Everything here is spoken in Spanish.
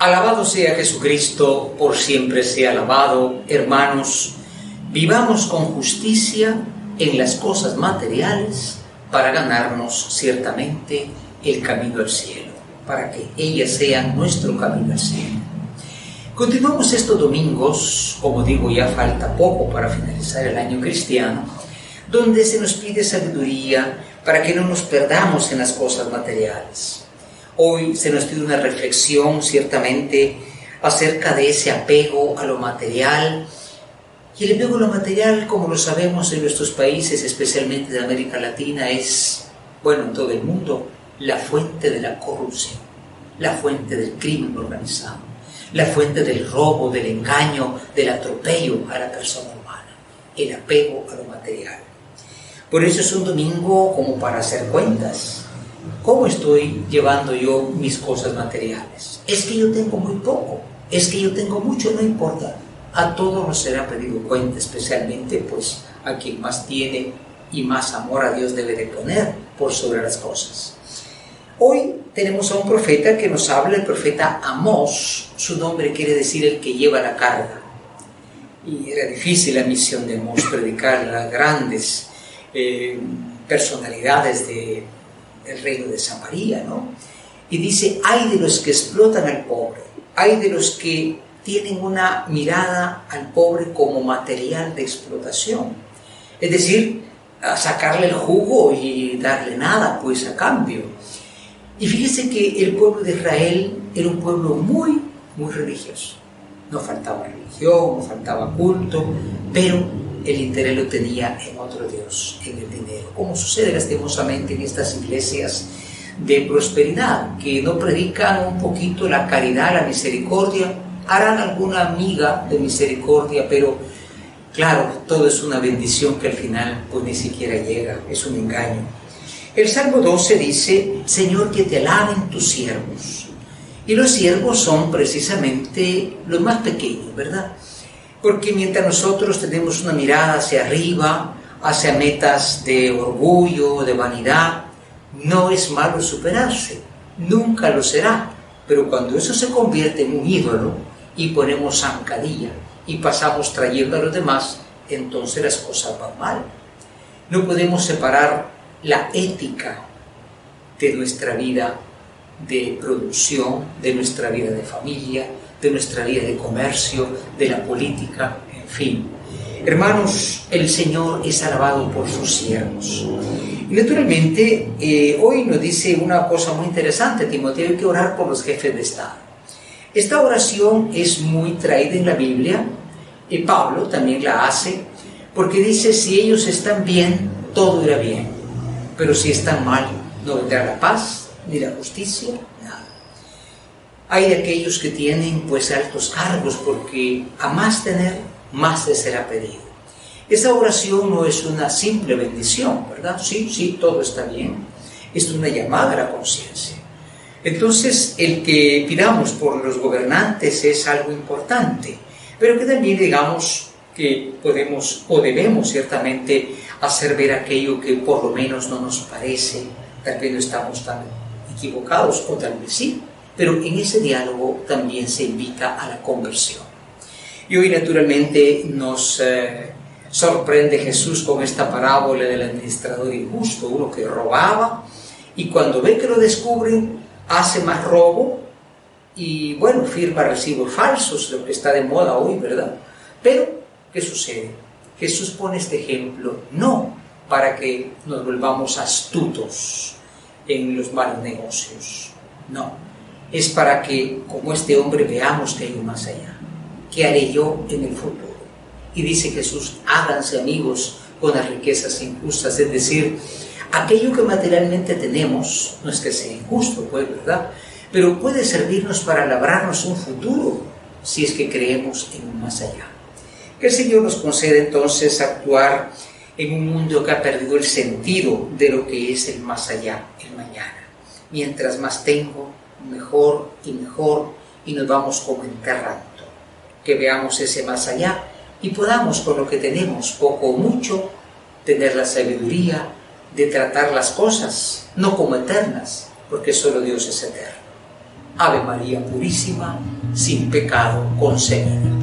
Alabado sea Jesucristo, por siempre sea alabado. Hermanos, vivamos con justicia en las cosas materiales para ganarnos ciertamente el camino al cielo, para que ellas sean nuestro camino al cielo. Continuamos estos domingos, como digo, ya falta poco para finalizar el año cristiano, donde se nos pide sabiduría para que no nos perdamos en las cosas materiales. Hoy se nos pide una reflexión ciertamente acerca de ese apego a lo material. Y el apego a lo material, como lo sabemos en nuestros países, especialmente de América Latina, es, bueno, en todo el mundo, la fuente de la corrupción, la fuente del crimen organizado, la fuente del robo, del engaño, del atropello a la persona humana, el apego a lo material. Por eso es un domingo como para hacer cuentas, ¿Cómo estoy llevando yo mis cosas materiales? Es que yo tengo muy poco, es que yo tengo mucho, no importa. A todos nos será pedido cuenta, especialmente pues a quien más tiene y más amor a Dios debe de poner por sobre las cosas. Hoy tenemos a un profeta que nos habla, el profeta Amós, su nombre quiere decir el que lleva la carga. Y era difícil la misión de Amós, predicar a las grandes eh, personalidades de, el reino de Samaria, ¿no? Y dice, hay de los que explotan al pobre, hay de los que tienen una mirada al pobre como material de explotación. Es decir, sacarle el jugo y darle nada, pues a cambio. Y fíjese que el pueblo de Israel era un pueblo muy, muy religioso. No faltaba religión, no faltaba culto, pero el interés lo tenía en otro Dios, en el dinero, como sucede lastimosamente en estas iglesias de prosperidad, que no predican un poquito la caridad, la misericordia, harán alguna amiga de misericordia, pero claro, todo es una bendición que al final pues ni siquiera llega, es un engaño. El Salmo 12 dice, Señor, que te alaben tus siervos. Y los siervos son precisamente los más pequeños, ¿verdad? Porque mientras nosotros tenemos una mirada hacia arriba, hacia metas de orgullo, de vanidad, no es malo superarse, nunca lo será. Pero cuando eso se convierte en un ídolo y ponemos zancadilla y pasamos trayendo a los demás, entonces las cosas van mal. No podemos separar la ética de nuestra vida de producción, de nuestra vida de familia, de nuestra vida de comercio, de la política, en fin. Hermanos, el Señor es alabado por sus siervos. Y naturalmente, eh, hoy nos dice una cosa muy interesante, Timoteo, hay que orar por los jefes de Estado. Esta oración es muy traída en la Biblia, y Pablo también la hace, porque dice, si ellos están bien, todo irá bien, pero si están mal, no vendrá la paz, ni la justicia, hay de aquellos que tienen pues altos cargos porque a más tener, más les será pedido. Esa oración no es una simple bendición, ¿verdad? Sí, sí, todo está bien. Es una llamada a la conciencia. Entonces, el que pidamos por los gobernantes es algo importante, pero que también digamos que podemos o debemos ciertamente hacer ver aquello que por lo menos no nos parece, tal vez no estamos tan equivocados o tal vez sí, pero en ese diálogo también se invita a la conversión. Y hoy naturalmente nos eh, sorprende Jesús con esta parábola del administrador injusto, uno que robaba y cuando ve que lo descubren hace más robo y bueno, firma recibos falsos, lo que está de moda hoy, ¿verdad? Pero, ¿qué sucede? Jesús pone este ejemplo no para que nos volvamos astutos en los malos negocios, no, es para que, como este hombre, veamos que hay un más allá. ¿Qué haré yo en el futuro? Y dice Jesús, háganse amigos con las riquezas injustas, es decir, aquello que materialmente tenemos, no es que sea injusto, pues, ¿verdad? Pero puede servirnos para labrarnos un futuro, si es que creemos en un más allá. Que el Señor nos concede entonces actuar en un mundo que ha perdido el sentido de lo que es el más allá, el mañana. Mientras más tengo, mejor y mejor y nos vamos como enterrando. Que veamos ese más allá y podamos con lo que tenemos, poco o mucho, tener la sabiduría de tratar las cosas no como eternas, porque solo Dios es eterno. Ave María Purísima, sin pecado concebida.